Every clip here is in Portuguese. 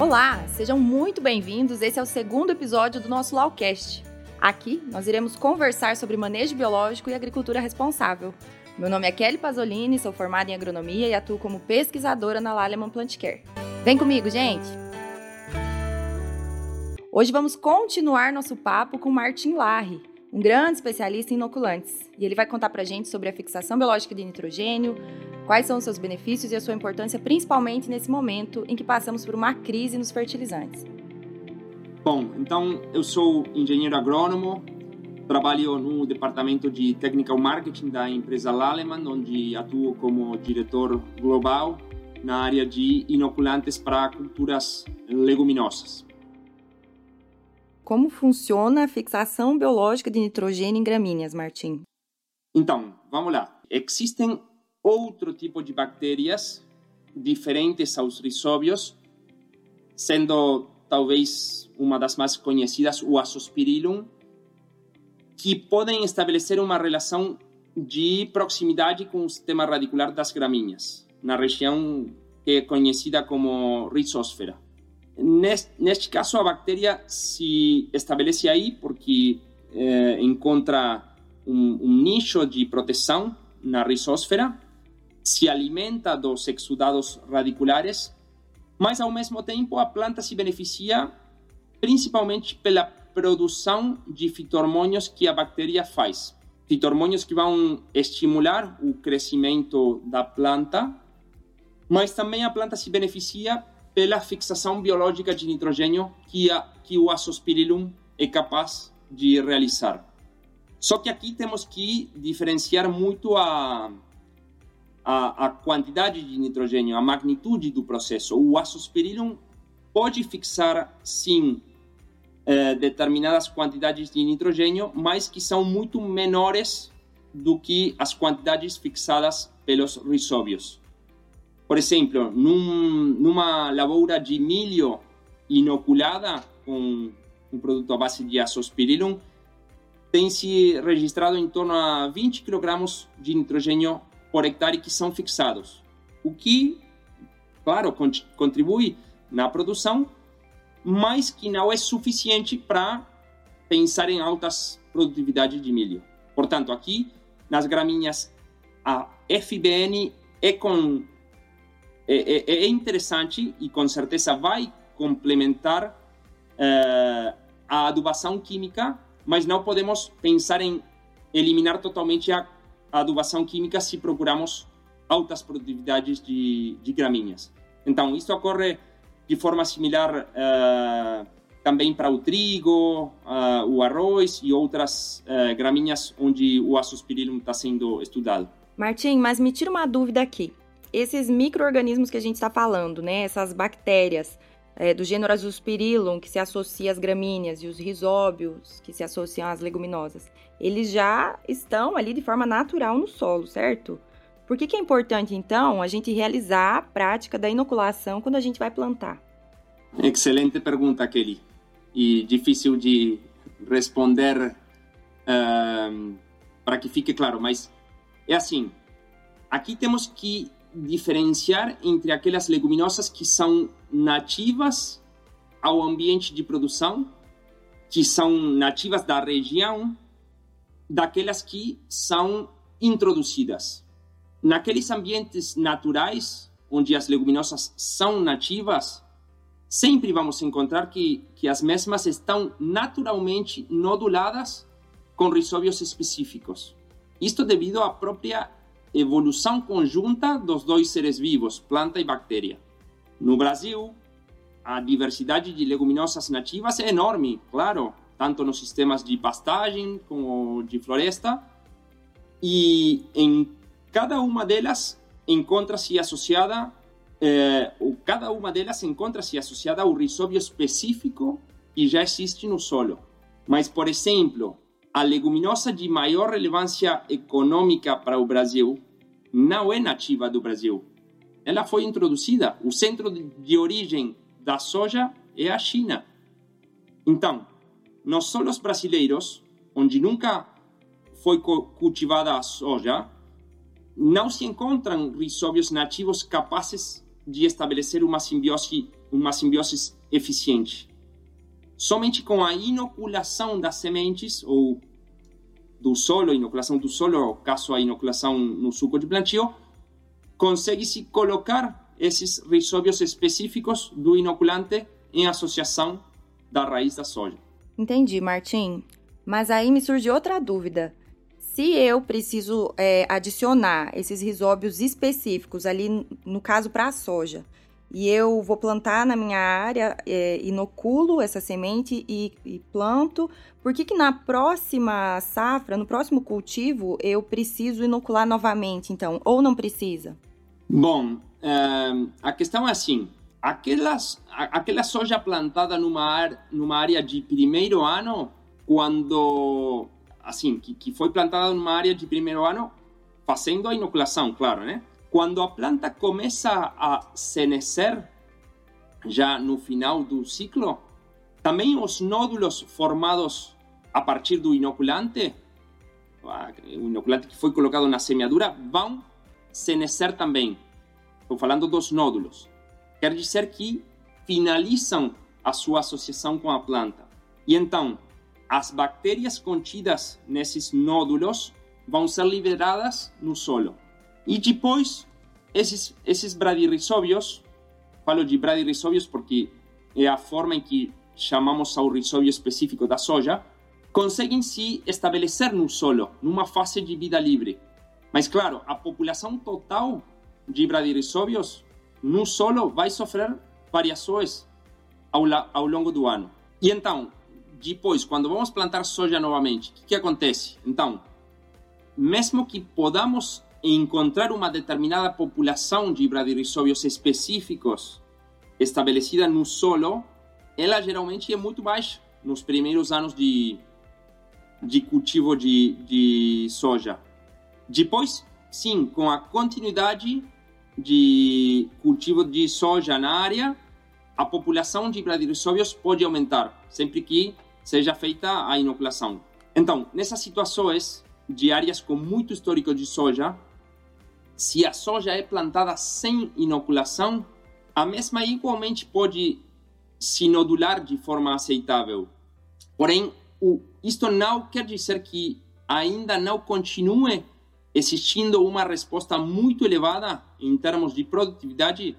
Olá, sejam muito bem-vindos. Esse é o segundo episódio do nosso Lawcast. Aqui nós iremos conversar sobre manejo biológico e agricultura responsável. Meu nome é Kelly Pasolini, sou formada em agronomia e atuo como pesquisadora na Laleman Plant Care. Vem comigo, gente! Hoje vamos continuar nosso papo com Martin Larry, um grande especialista em inoculantes. E ele vai contar pra gente sobre a fixação biológica de nitrogênio, quais são os seus benefícios e a sua importância, principalmente nesse momento em que passamos por uma crise nos fertilizantes. Bom, então eu sou engenheiro agrônomo, trabalho no departamento de Technical Marketing da empresa Laleman, onde atuo como diretor global na área de inoculantes para culturas leguminosas. Como funciona a fixação biológica de nitrogênio em gramíneas, Martim? Então, vamos lá. Existem outro tipo de bactérias diferentes aos risóbios, sendo talvez uma das mais conhecidas, o Azospirillum, que podem estabelecer uma relação de proximidade com o sistema radicular das gramíneas, na região que é conhecida como rizósfera. Neste, neste caso, a bactéria se estabelece aí porque eh, encontra um, um nicho de proteção na rizósfera, se alimenta dos exudados radiculares mas ao mesmo tempo a planta se beneficia principalmente pela produção de fitormônios que a bactéria faz. Fitormônios que vão estimular o crescimento da planta, mas também a planta se beneficia pela fixação biológica de nitrogênio que, a, que o Azospirillum é capaz de realizar. Só que aqui temos que diferenciar muito a, a, a quantidade de nitrogênio, a magnitude do processo. O azospirillum pode fixar, sim, eh, determinadas quantidades de nitrogênio, mas que são muito menores do que as quantidades fixadas pelos risóbios. Por exemplo, num, numa lavoura de milho inoculada com um produto à base de azospirillum, tem-se registrado em torno a 20 kg de nitrogênio por hectare que são fixados, o que, claro, contribui na produção, mas que não é suficiente para pensar em altas produtividades de milho. Portanto, aqui nas gramíneas a FBN é com é, é, é interessante e com certeza vai complementar uh, a adubação química, mas não podemos pensar em eliminar totalmente a a adubação química se procuramos altas produtividades de, de gramíneas. Então, isso ocorre de forma similar uh, também para o trigo, uh, o arroz e outras gramíneas onde o azospirillum está sendo estudado. Martim, mas me tira uma dúvida aqui. Esses micro-organismos que a gente está falando, né, essas bactérias é, do gênero Azospirillum, que se associa às gramíneas, e os risóbios, que se associam às leguminosas, eles já estão ali de forma natural no solo, certo? Por que, que é importante, então, a gente realizar a prática da inoculação quando a gente vai plantar? Excelente pergunta, Kelly. E difícil de responder uh, para que fique claro, mas é assim: aqui temos que diferenciar entre aquelas leguminosas que são nativas ao ambiente de produção, que são nativas da região daquelas que são introduzidas. Naqueles ambientes naturais, onde as leguminosas são nativas, sempre vamos encontrar que, que as mesmas estão naturalmente noduladas com risóbios específicos. Isto devido à própria evolução conjunta dos dois seres vivos, planta e bactéria. No Brasil, a diversidade de leguminosas nativas é enorme, claro, tanto nos sistemas de pastagem como de floresta, e em cada uma delas encontra-se associada, eh, ou cada uma delas encontra-se associada ao risóbio específico que já existe no solo. Mas, por exemplo, a leguminosa de maior relevância econômica para o Brasil não é nativa do Brasil. Ela foi introduzida. O centro de origem da soja é a China. Então, nos solos brasileiros, onde nunca foi cultivada a soja, não se encontram risóbios nativos capazes de estabelecer uma simbiose, uma simbiose eficiente. Somente com a inoculação das sementes ou do solo, inoculação do solo, caso a inoculação no suco de plantio, consegue-se colocar esses rhizóbios específicos do inoculante em associação da raiz da soja. Entendi, Martim. Mas aí me surge outra dúvida. Se eu preciso é, adicionar esses risóbios específicos ali, no caso para a soja, e eu vou plantar na minha área, é, inoculo essa semente e, e, planto, por que, que na próxima safra, no próximo cultivo, eu preciso inocular novamente, então? Ou não precisa? Bom, uh, a questão é assim: aquelas, aquela soja plantada numa, numa área de primeiro ano, quando. Assim, que, que foi plantada numa área de primeiro ano, fazendo a inoculação, claro, né? Quando a planta começa a senescer, já no final do ciclo, também os nódulos formados a partir do inoculante, o inoculante que foi colocado na semeadura, vão senescer também. Estou falando dos nódulos. Quer dizer que finalizam a sua associação com a planta. E então, as bactérias contidas nesses nódulos vão ser liberadas no solo. E depois, esses, esses bradirrizóbios, falo de bradirrizóbios porque é a forma em que chamamos ao rizóbio específico da soja, conseguem se estabelecer no solo, numa fase de vida livre. Mas claro, a população total de bradyrhizobios no solo vai sofrer variações ao, ao longo do ano. E então, depois, quando vamos plantar soja novamente, o que, que acontece? Então, mesmo que podamos encontrar uma determinada população de bradyrhizobios específicos estabelecida no solo, ela geralmente é muito baixa nos primeiros anos de, de cultivo de, de soja. Depois, sim, com a continuidade de cultivo de soja na área, a população de bradyrhizobios pode aumentar, sempre que seja feita a inoculação. Então, nessas situações de áreas com muito histórico de soja, se a soja é plantada sem inoculação, a mesma igualmente pode se nodular de forma aceitável. Porém, o, isto não quer dizer que ainda não continue existindo uma resposta muito elevada em termos de produtividade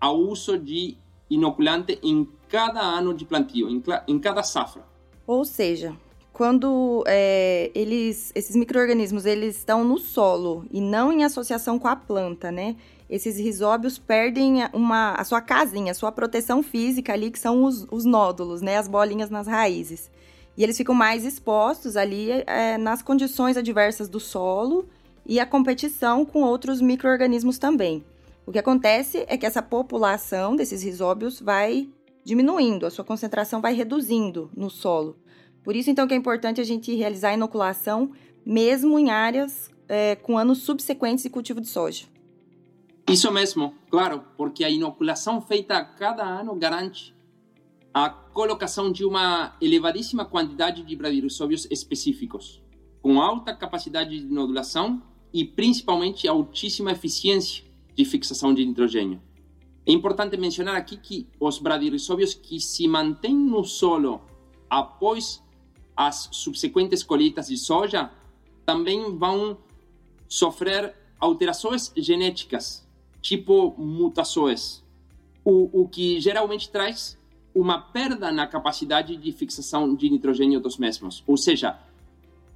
ao uso de inoculante em cada ano de plantio, em, em cada safra. Ou seja, quando é, eles, esses micro-organismos eles estão no solo e não em associação com a planta, né? Esses risóbios perdem uma, a sua casinha, a sua proteção física ali, que são os, os nódulos, né? As bolinhas nas raízes. E eles ficam mais expostos ali é, nas condições adversas do solo e a competição com outros micro-organismos também. O que acontece é que essa população desses risóbios vai diminuindo, a sua concentração vai reduzindo no solo. Por isso, então, que é importante a gente realizar a inoculação mesmo em áreas é, com anos subsequentes de cultivo de soja. Isso mesmo, claro, porque a inoculação feita a cada ano garante a colocação de uma elevadíssima quantidade de bradyrhizobios específicos, com alta capacidade de nodulação e principalmente altíssima eficiência de fixação de nitrogênio. É importante mencionar aqui que os bradyrhizobios que se mantêm no solo após as subsequentes colheitas de soja também vão sofrer alterações genéticas, tipo mutações, o, o que geralmente traz uma perda na capacidade de fixação de nitrogênio dos mesmos. Ou seja,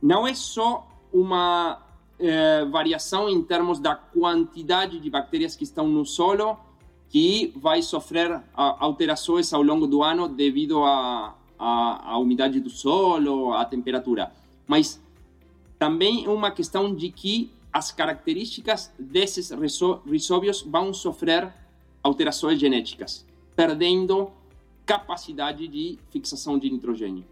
não é só uma é, variação em termos da quantidade de bactérias que estão no solo que vai sofrer alterações ao longo do ano devido à a, a, umidade do solo, à temperatura. Mas também é uma questão de que as características desses risóbios vão sofrer alterações genéticas, perdendo capacidade de fixação de nitrogênio.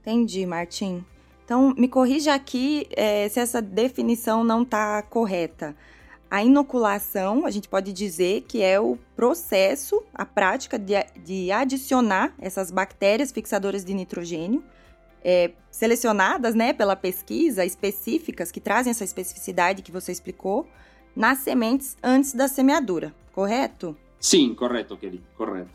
Entendi, Martim. Então, me corrija aqui é, se essa definição não está correta. A inoculação, a gente pode dizer que é o processo, a prática de, de adicionar essas bactérias fixadoras de nitrogênio, é, selecionadas né, pela pesquisa, específicas, que trazem essa especificidade que você explicou, nas sementes antes da semeadura, correto? Sim, correto, Kelly, correto.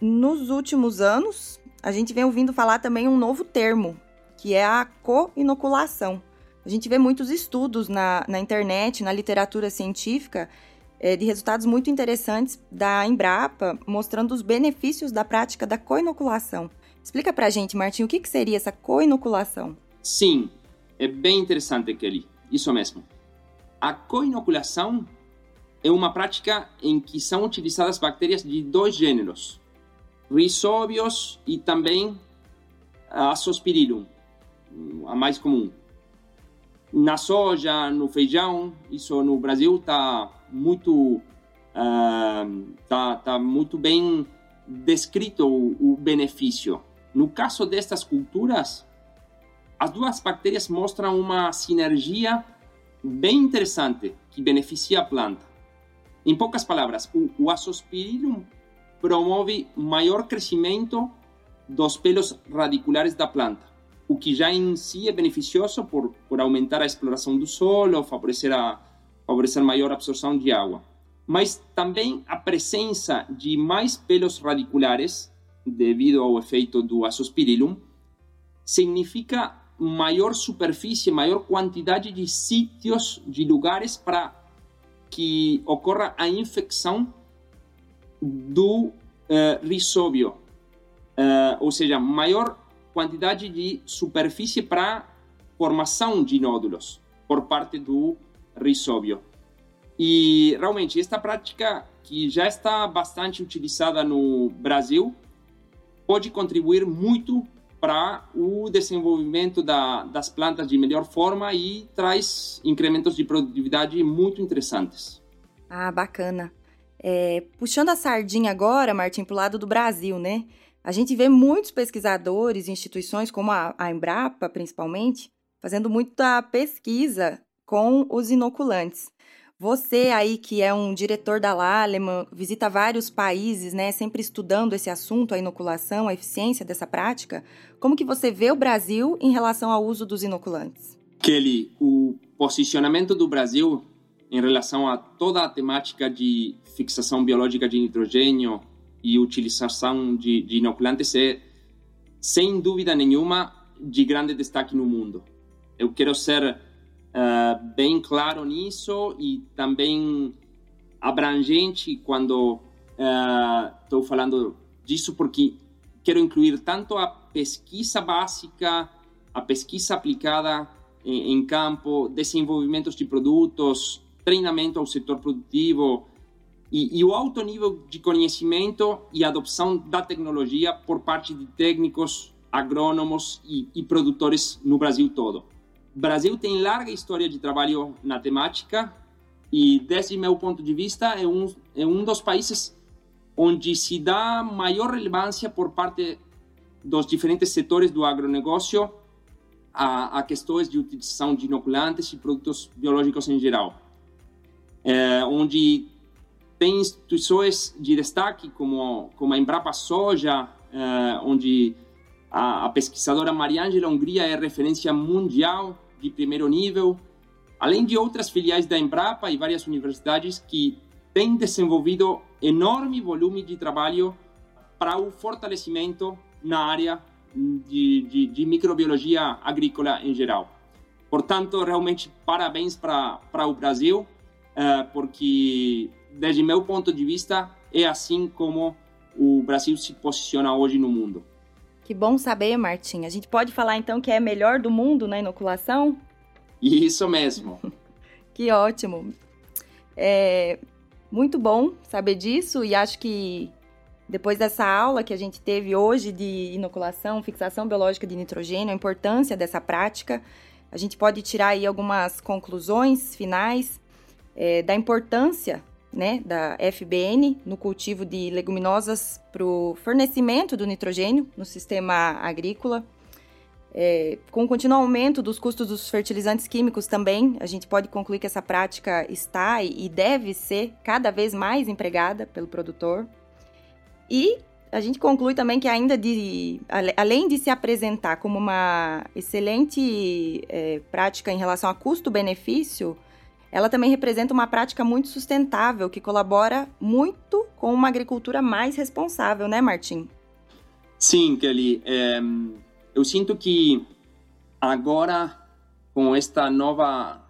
Nos últimos anos, a gente vem ouvindo falar também um novo termo, que é a co-inoculação. A gente vê muitos estudos na, na internet, na literatura científica, é, de resultados muito interessantes da Embrapa, mostrando os benefícios da prática da co-inoculação. Explica pra gente, Martim, o que, que seria essa co-inoculação? Sim, é bem interessante, Kelly. Isso mesmo. A co-inoculação é uma prática em que são utilizadas bactérias de dois gêneros, Rhizobius e também a a mais comum. Na soja, no feijão, isso no Brasil está muito uh, tá, tá muito bem descrito o, o benefício. No caso destas culturas, as duas bactérias mostram uma sinergia bem interessante que beneficia a planta. Em poucas palavras, o, o Azospirillum promove maior crescimento dos pelos radiculares da planta, o que já em si é beneficioso por, por aumentar a exploração do solo, favorecer, a, favorecer maior absorção de água. Mas também a presença de mais pelos radiculares, devido ao efeito do Azospirillum, significa maior superfície, maior quantidade de sítios, de lugares para que ocorra a infecção do uh, risóbio, uh, ou seja, maior quantidade de superfície para formação de nódulos por parte do risóbio. E realmente esta prática que já está bastante utilizada no Brasil pode contribuir muito para o desenvolvimento da, das plantas de melhor forma e traz incrementos de produtividade muito interessantes. Ah, bacana. É, puxando a sardinha agora, Martim, para o lado do Brasil, né? A gente vê muitos pesquisadores, instituições como a, Embrapa, principalmente, fazendo muita pesquisa com os inoculantes. Você aí que é um diretor da Laleman, visita vários países, né, sempre estudando esse assunto, a inoculação, a eficiência dessa prática. Como que você vê o Brasil em relação ao uso dos inoculantes? Kelly, o posicionamento do Brasil em relação a toda a temática de fixação biológica de nitrogênio e utilização de, de inoculantes é, sem dúvida nenhuma, de grande destaque no mundo. Eu quero ser uh, bem claro nisso e também abrangente quando estou uh, falando disso, porque quero incluir tanto a pesquisa básica, a pesquisa aplicada em, em campo, desenvolvimentos de produtos, treinamento ao setor produtivo e, e, o alto nível de conhecimento e adopção da tecnologia por parte de técnicos, agrônomos e, e produtores no Brasil todo. O Brasil tem larga história de trabalho na temática e, desde meu ponto de vista, é um, é um dos países onde se dá maior relevância por parte dos diferentes setores do agronegócio a, a questões de utilização de inoculantes e produtos biológicos em geral. É, onde tem instituições de destaque como, como a Embrapa Soja, é, onde a, a pesquisadora Mariângela Hungria é referência mundial de primeiro nível, além de outras filiais da Embrapa e várias universidades que têm desenvolvido enorme volume de trabalho para o fortalecimento na área de, de, de microbiologia agrícola em geral. Portanto, realmente, parabéns para o Brasil, uh, porque, desde meu ponto de vista, é assim como o Brasil se posiciona hoje no mundo. Que bom saber, Martim. A gente pode falar então que é melhor do mundo na inoculação? Isso mesmo. que ótimo. É muito bom saber disso e acho que depois dessa aula que a gente teve hoje de inoculação, fixação biológica de nitrogênio, a importância dessa prática, a gente pode tirar aí algumas conclusões finais é, da importância né, da FBN no cultivo de leguminosas para o fornecimento do nitrogênio no sistema agrícola. É, com o contínuo aumento dos custos dos fertilizantes químicos também, a gente pode concluir que essa prática está e deve ser cada vez mais empregada pelo produtor. E a gente conclui também que ainda de, além de se apresentar como uma excelente é, prática em relação a custo-benefício, ela também representa uma prática muito sustentável que colabora muito com uma agricultura mais responsável, né, Martim? Sim, Kelly. É, eu sinto que agora, com esta nova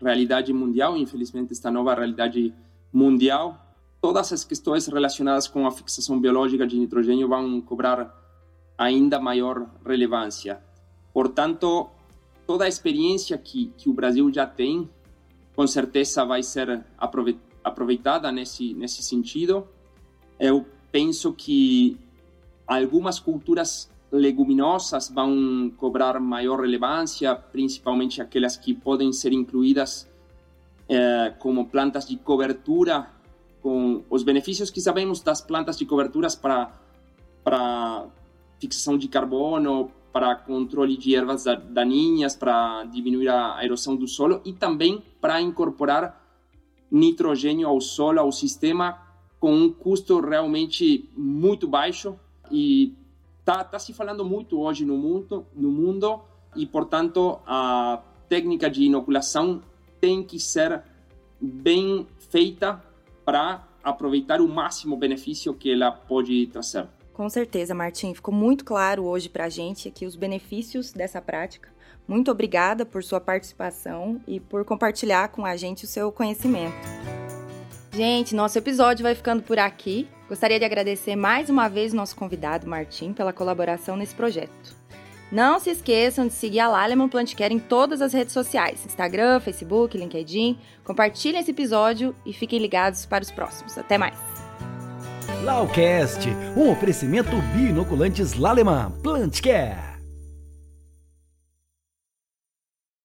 realidade mundial, infelizmente, esta nova realidade mundial, todas as questões relacionadas com a fixação biológica de nitrogênio vão cobrar ainda maior relevância. Portanto, toda a experiência que, que o Brasil já tem com certeza vai ser aproveitada nesse, nesse sentido. Eu penso que algumas culturas leguminosas vão cobrar maior relevância, principalmente aquelas que podem ser incluídas eh, como plantas de cobertura, com os benefícios que sabemos das plantas de coberturas para, para fixação de carbono, para controle de ervas daninhas, para diminuir a erosão do solo e também para incorporar nitrogênio ao solo, ao sistema, com um custo realmente muito baixo e está tá se falando muito hoje no mundo, no mundo e, portanto, a técnica de inoculação tem que ser bem feita para aproveitar o máximo benefício que ela pode trazer. Com certeza, Martim. Ficou muito claro hoje para a gente aqui os benefícios dessa prática. Muito obrigada por sua participação e por compartilhar com a gente o seu conhecimento. Gente, nosso episódio vai ficando por aqui. Gostaria de agradecer mais uma vez nosso convidado, Martim, pela colaboração nesse projeto. Não se esqueçam de seguir a Laleman Plantcare em todas as redes sociais: Instagram, Facebook, LinkedIn. Compartilhem esse episódio e fiquem ligados para os próximos. Até mais! Laucast, um oferecimento binoculantes Laleman Plantcare.